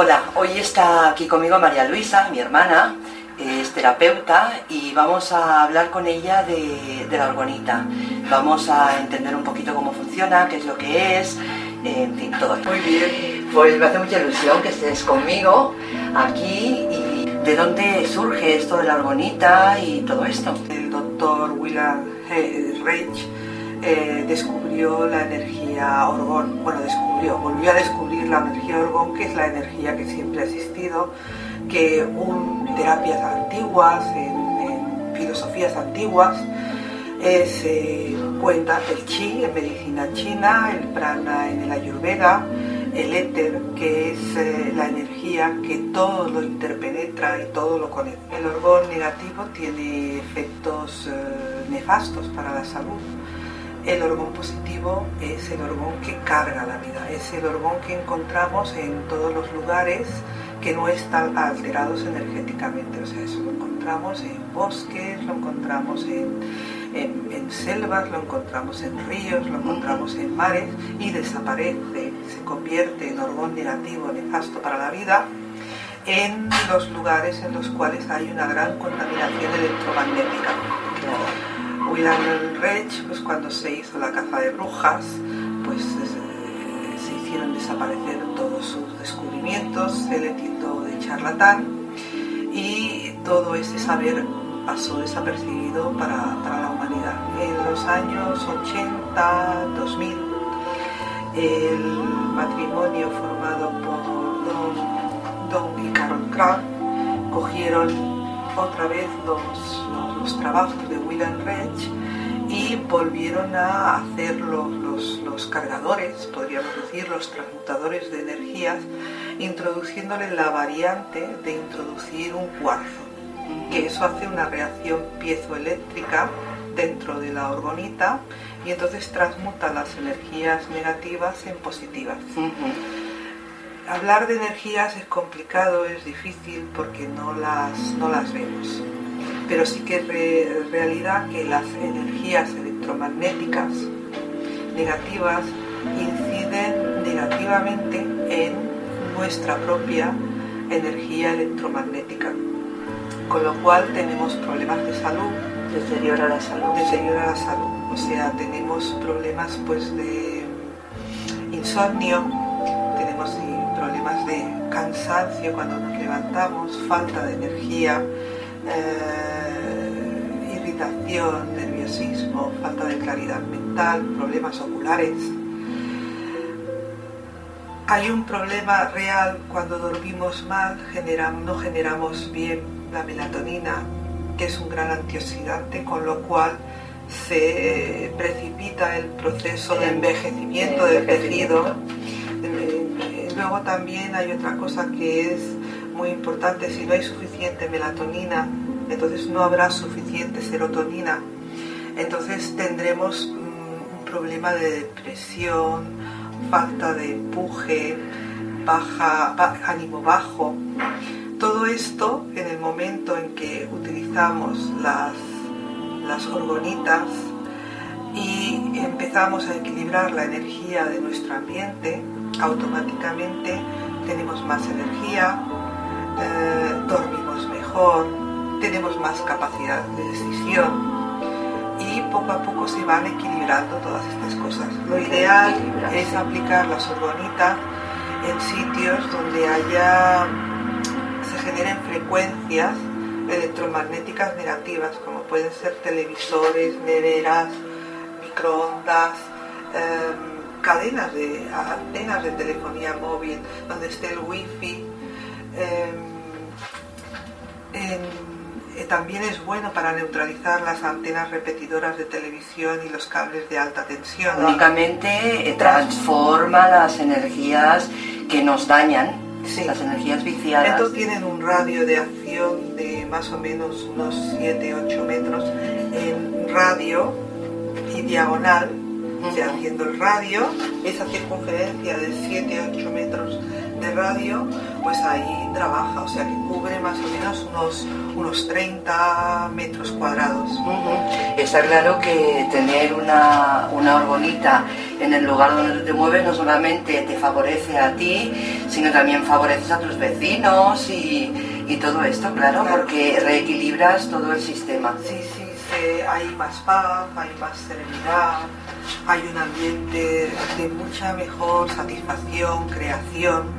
Hola, hoy está aquí conmigo María Luisa, mi hermana, es terapeuta y vamos a hablar con ella de, la orgonita. Vamos a entender un poquito cómo funciona, qué es lo que es, en fin, todo. Muy bien, pues me hace mucha ilusión que estés conmigo aquí y de dónde surge esto de la orgonita y todo esto. El doctor William Reich eh, descubrió la energía orgón, bueno, descubrió, volvió a descubrir la energía orgón, que es la energía que siempre ha existido, que en terapias antiguas, en, filosofías antiguas, se cuenta el chi en medicina china, el prana en el ayurveda, el éter, que es eh, la energía que todo lo interpenetra y todo lo conecta. El orgón negativo tiene efectos eh, nefastos para la salud el hormón positivo es el hormón que carga la vida, es el hormón que encontramos en todos los lugares que no están alterados energéticamente. O sea, eso lo encontramos en bosques, lo encontramos en, selvas, lo encontramos en ríos, lo encontramos en mares y desaparece, se convierte en hormón negativo, nefasto para la vida en los lugares en los cuales hay una gran contaminación electromagnética. William Reich, pues cuando se hizo la caza de brujas, pues eh, se hicieron desaparecer todos sus descubrimientos, se le tildó de charlatán y todo ese saber pasó desapercibido para, la humanidad. En los años 80, 2000, el matrimonio formado por Don, Don y Carol Krag cogieron otra vez los trabajos de William Reich y volvieron a hacer los, los, cargadores, podríamos decir, los transmutadores de energías, introduciéndole la variante de introducir un cuarzo, que eso hace una reacción piezoeléctrica dentro de la orgonita y entonces transmuta las energías negativas en positivas. Hablar de energías es complicado, es difícil porque no las, no las vemos pero sí que es realidad que las energías electromagnéticas negativas inciden negativamente en nuestra propia energía electromagnética, con lo cual tenemos problemas de salud. Deteriora la salud. Deteriora la salud. O sea, tenemos problemas pues de insomnio, tenemos problemas de cansancio cuando nos levantamos, falta de energía, eh, irritación, nerviosismo, falta de claridad mental, problemas oculares. Hay un problema real cuando dormimos mal, no generamos bien la melatonina, que es un gran antioxidante, con lo cual se precipita el proceso de envejecimiento del tejido. Eh, luego también hay otra cosa que es muy importante, si no hay suficiente melatonina, entonces no habrá suficiente serotonina, entonces tendremos mm, un problema de depresión, falta de empuje, baja, ánimo bajo. Todo esto en el momento en que utilizamos las, las orgonitas y empezamos a equilibrar la energía de nuestro ambiente, automáticamente tenemos más energía, eh, dormimos mejor, tenemos más capacidad de decisión y poco a poco se van equilibrando todas estas cosas. Lo ideal es aplicar la sorbonita en sitios donde haya, se generen frecuencias electromagnéticas negativas, como pueden ser televisores, neveras, microondas, em, cadenas de antenas de telefonía móvil, donde esté el wifi, Em, Eh, también es bueno para neutralizar las antenas repetidoras de televisión y los cables de alta tensión. Únicamente eh, transforma las energías que nos dañan, las energías viciadas. Estos tienen un radio de acción de más o menos unos 7-8 metros en radio y diagonal, o sea, haciendo el radio, esa circunferencia de 7-8 metros de radio, pues ahí trabaja, o sea que cubre más o menos unos, unos 30 metros cuadrados. Está claro que tener una, una orgonita en el lugar donde te mueves no solamente te favorece a ti, sino también favoreces a tus vecinos y, y todo esto, claro, porque reequilibras todo el sistema. Sí, sí, sí, hay más paz, hay más serenidad, hay un ambiente de mucha mejor satisfacción, creación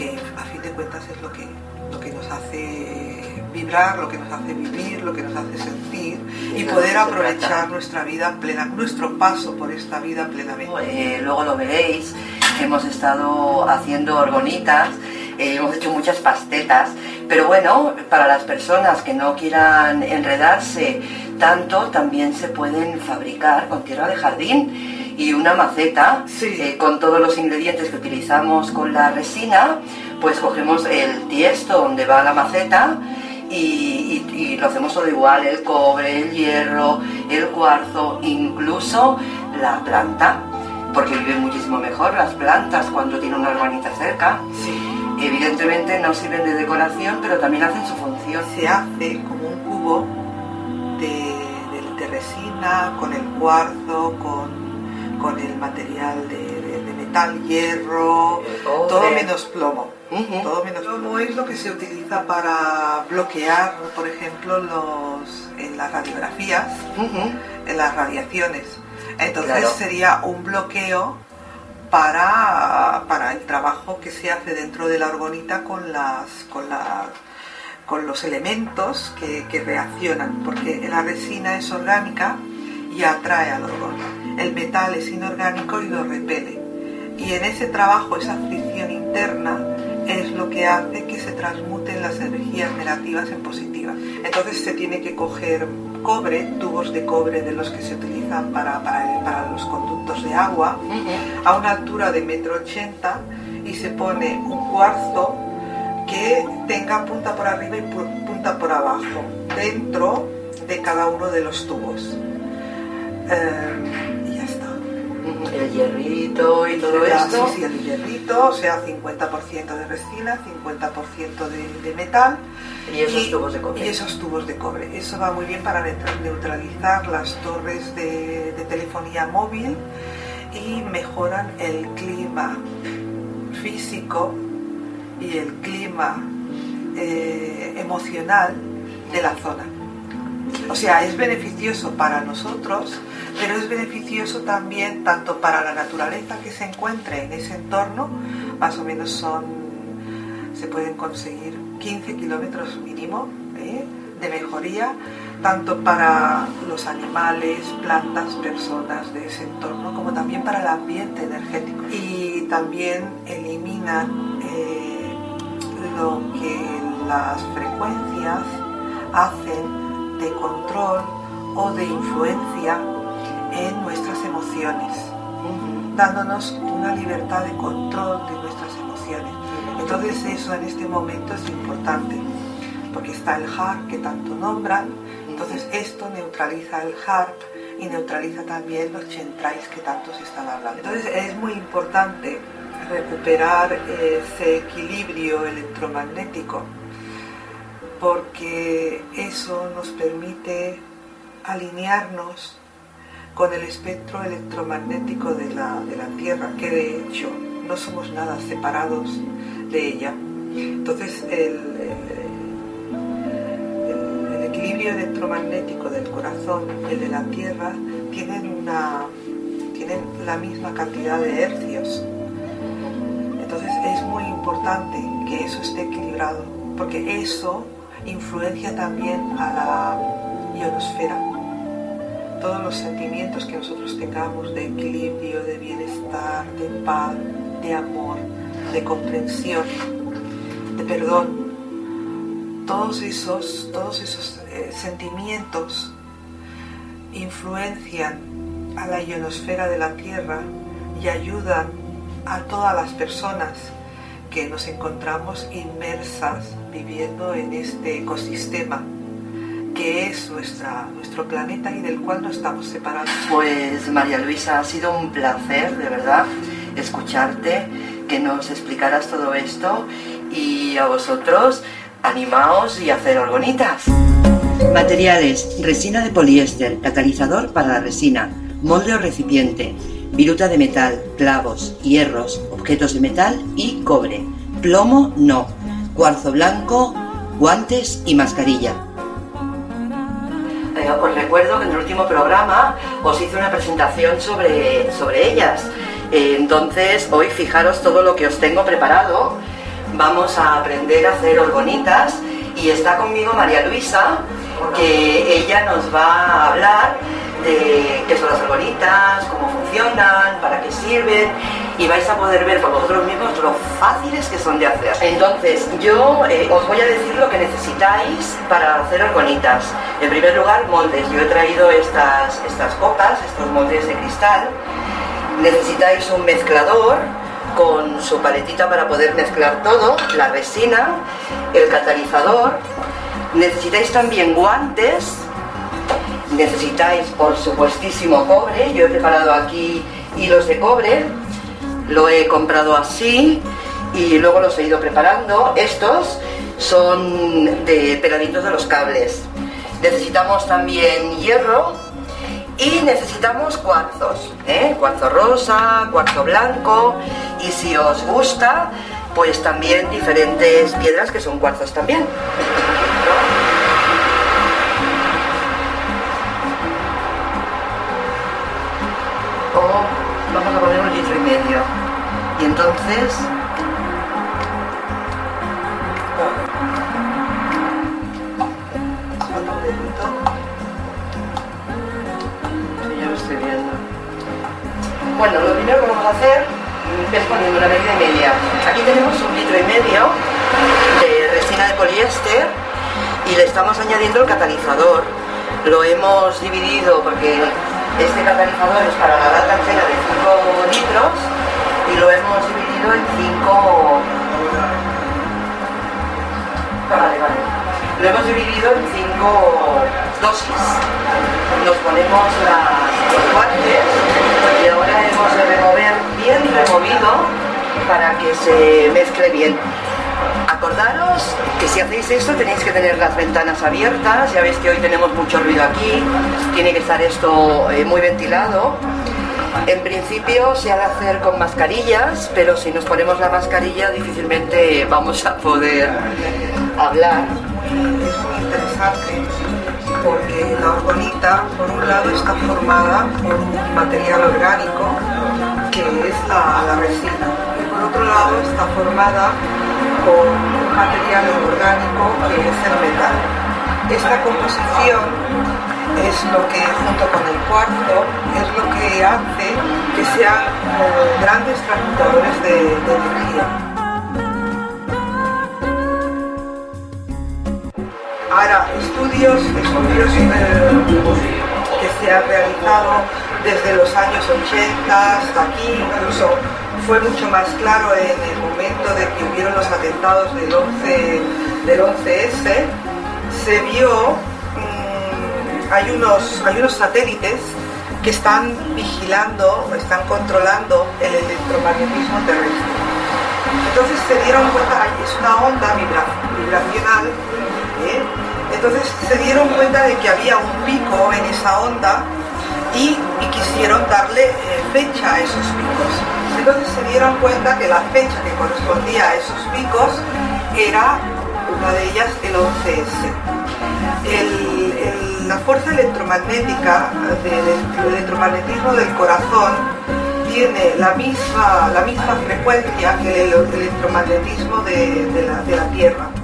que a fin de cuentas es lo que, lo que nos hace vibrar, lo que nos hace vivir, lo que nos hace sentir y, poder aprovechar nuestra vida plena, nuestro paso por esta vida plenamente. Eh, luego lo veréis, hemos estado haciendo orgonitas, eh, hemos hecho muchas pastetas, pero bueno, para las personas que no quieran enredarse tanto, también se pueden fabricar con tierra de jardín y una maceta eh, con todos los ingredientes que utilizamos con la resina, pues cogemos el tiesto donde va la maceta y, lo hacemos todo igual, el cobre, el hierro, el cuarzo, incluso la planta, porque viven muchísimo mejor las plantas cuando tienen una hermanita cerca. Evidentemente no sirven de decoración, pero también hacen su función. Se hace como un cubo de resina, con el cuarzo, con con el material de, metal, hierro, todo menos plomo. Todo menos plomo es lo que se utiliza para bloquear, por ejemplo, los, en las radiografías, en las radiaciones. Entonces sería un bloqueo para, para, el trabajo que se hace dentro de la orgonita con las con con los elementos que, que reaccionan, porque la resina es orgánica y atrae al orgón el metal es inorgánico y lo repele. Y en ese trabajo, esa fricción interna, es lo que hace que se transmuten las energías negativas en positivas. Entonces se tiene que coger cobre, tubos de cobre de los que se utilizan para, para, los conductos de agua, a una altura de metro ochenta y se pone un cuarzo que tenga punta por arriba y punta por abajo, dentro de cada uno de los tubos. Eh, el hierrito y todo esto. Sí, sí, el hierrito, o sea, 50% de resina, 50% de, metal. Y esos tubos de cobre. Y esos tubos de cobre. Eso va muy bien para neutralizar las torres de, telefonía móvil y mejoran el clima físico y el clima eh, emocional de la zona. O sea, es beneficioso para nosotros pero es beneficioso también tanto para la naturaleza que se encuentre en ese entorno, más o menos son, se pueden conseguir 15 kilómetros mínimo ¿eh? de mejoría, tanto para los animales, plantas, personas de ese entorno, como también para el ambiente energético. Y también eliminan eh, lo que las frecuencias hacen de control o de influencia en nuestras emociones, dándonos una libertad de control de nuestras emociones. Entonces eso en este momento es importante, porque está el HARP que tanto nombran, entonces esto neutraliza el HARP y neutraliza también los chentrais que tanto se están hablando. Entonces es muy importante recuperar ese equilibrio electromagnético porque eso nos permite alinearnos con el espectro electromagnético de la, Tierra, que de hecho no somos nada separados de ella. Entonces el, equilibrio electromagnético del corazón y el de la Tierra tienen, una, tienen la misma cantidad de hercios. Entonces es muy importante que eso esté equilibrado, porque eso influencia también a la ionosfera. Todos los sentimientos que nosotros tengamos de equilibrio, de bienestar, de paz, de amor, de comprensión, de perdón, todos esos, todos esos eh, sentimientos influencian a la ionosfera de la Tierra y ayudan a todas las personas que nos encontramos inmersas viviendo en este ecosistema que es nuestra, nuestro planeta y del cual no estamos separados. Pues María Luisa, ha sido un placer, de verdad, escucharte, que nos explicaras todo esto y a vosotros, animaos y hacer bonitas. Materiales, resina de poliéster, catalizador para la resina, molde o recipiente, viruta de metal, clavos, hierros, objetos de metal y cobre, plomo no, cuarzo blanco, guantes y mascarilla. Os recuerdo que en el último programa os hice una presentación sobre, sobre ellas. Eh, entonces, hoy fijaros todo lo que os tengo preparado. Vamos a aprender a hacer bonitas y está conmigo María Luisa, que ella nos va a hablar de qué son las arbolitas, cómo funcionan, para qué sirven y vais a poder ver por vosotros mismos lo fáciles que son de hacer. Entonces, yo eh, os voy a decir lo que necesitáis para hacer arbolitas. En primer lugar, moldes. Yo he traído estas, estas copas, estos moldes de cristal. Necesitáis un mezclador con su paletita para poder mezclar todo, la resina, el catalizador. Necesitáis también guantes necesitáis por supuestísimo cobre. Yo he preparado aquí hilos de cobre, lo he comprado así y luego los he ido preparando. Estos son de peladitos de los cables. Necesitamos también hierro y necesitamos cuarzos, ¿eh? cuarzo rosa, cuarzo blanco y si os gusta, pues también diferentes piedras que son cuarzos también. A poner un litro y medio. Y entonces ya lo estoy viendo. Bueno, lo primero que vamos a hacer es poniendo una medida y media. Aquí tenemos un litro y medio de resina de poliéster y le estamos añadiendo el catalizador. Lo hemos dividido porque este catalizador es para la lata entera de 5 litros y lo hemos dividido en 5... Vale, vale. Lo hemos dividido en 5 dosis. Nos ponemos las, guantes y ahora hemos de remover bien removido para que se mezcle bien. Acordaros que si hacéis esto tenéis que tener las ventanas abiertas, ya veis que hoy tenemos mucho ruido aquí, tiene que estar esto eh, muy ventilado. En principio se ha de hacer con mascarillas, pero si nos ponemos la mascarilla difícilmente vamos a poder hablar. Es muy interesante porque la orgonita, por un lado, está formada por un material orgánico que es la, la resina, y por otro lado está formada con un material orgánico que es el metal. Esta composición es lo que, junto con el cuarzo, es lo que hace que sean grandes transmutadores de, energía. Ahora, estudios, estudios eh, que se han realizado desde los años 80 hasta aquí, incluso fue mucho más claro en el momento de que hubieron los atentados del 11, del 11S, se vio, mm, hay, unos, hay unos satélites que están vigilando, están controlando el electromagnetismo terrestre. Entonces se dieron cuenta, es una onda vibracional, ¿eh? entonces se dieron cuenta de que había un pico en esa onda y, quisieron darle eh, fecha a esos picos. Entonces se dieron cuenta que la fecha que correspondía a esos picos era una de ellas el 11S. la fuerza electromagnética del electromagnetismo del corazón tiene la misma, la misma frecuencia que el electromagnetismo de la Tierra. con lo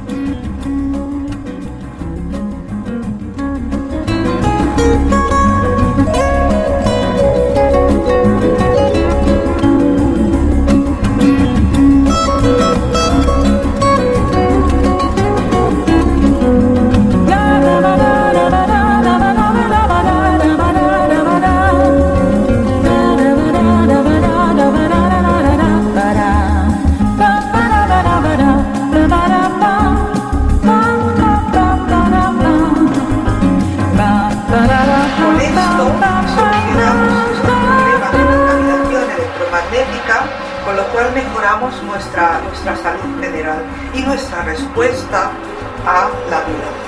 a la vida.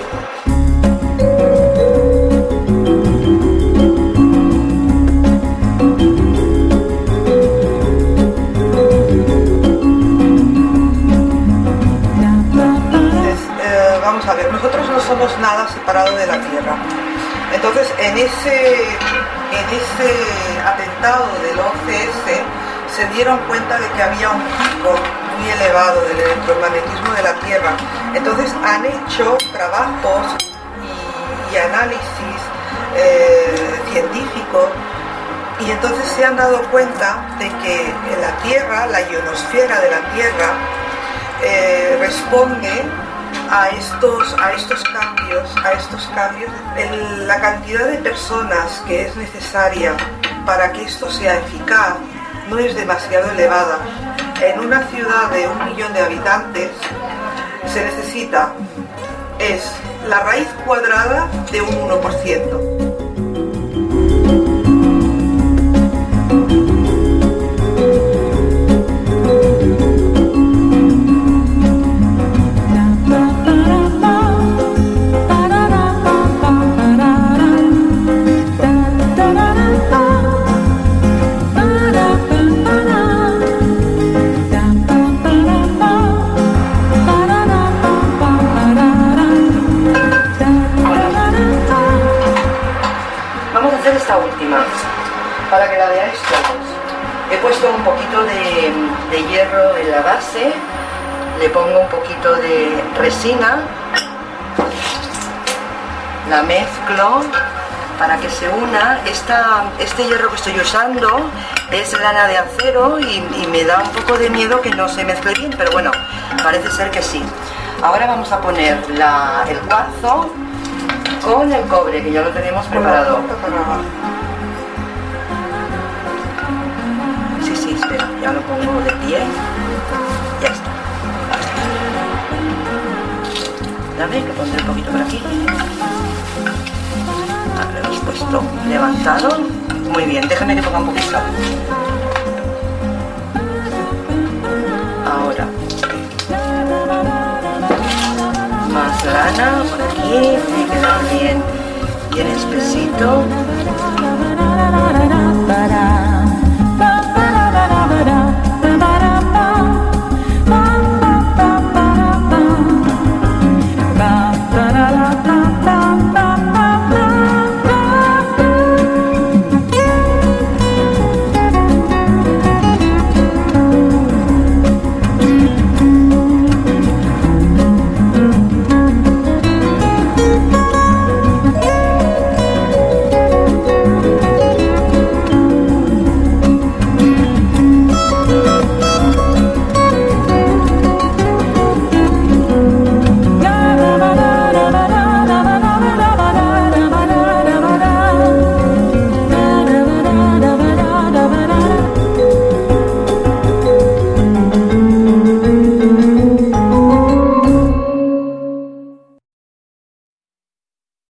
a ver, nosotros no somos nada separado de la Tierra. Entonces, en ese, en ese atentado del 11S se dieron cuenta de que había un pico muy elevado del electromagnetismo de la Tierra. Entonces, han hecho trabajos y, análisis eh, científicos y entonces se han dado cuenta de que la Tierra, la ionosfera de la Tierra, eh, responde a estos, a estos cambios, a estos cambios, la cantidad de personas que es necesaria para que esto sea eficaz no es demasiado elevada. En una ciudad de un millón de habitantes se necesita es la raíz cuadrada de un 1%. La mezclo para que se una. Esta, este hierro que estoy usando es lana de acero y, me da un poco de miedo que no se mezcle bien, pero bueno, parece ser que sí. Ahora vamos a poner el cuarzo con el cobre, que ya lo tenemos preparado. ya lo pongo de pie ya está dame que pondré un poquito por aquí puesto. Levantado muy bien, déjame que ponga un poquito ahora. Más lana por aquí, tiene que bien. Bien espesito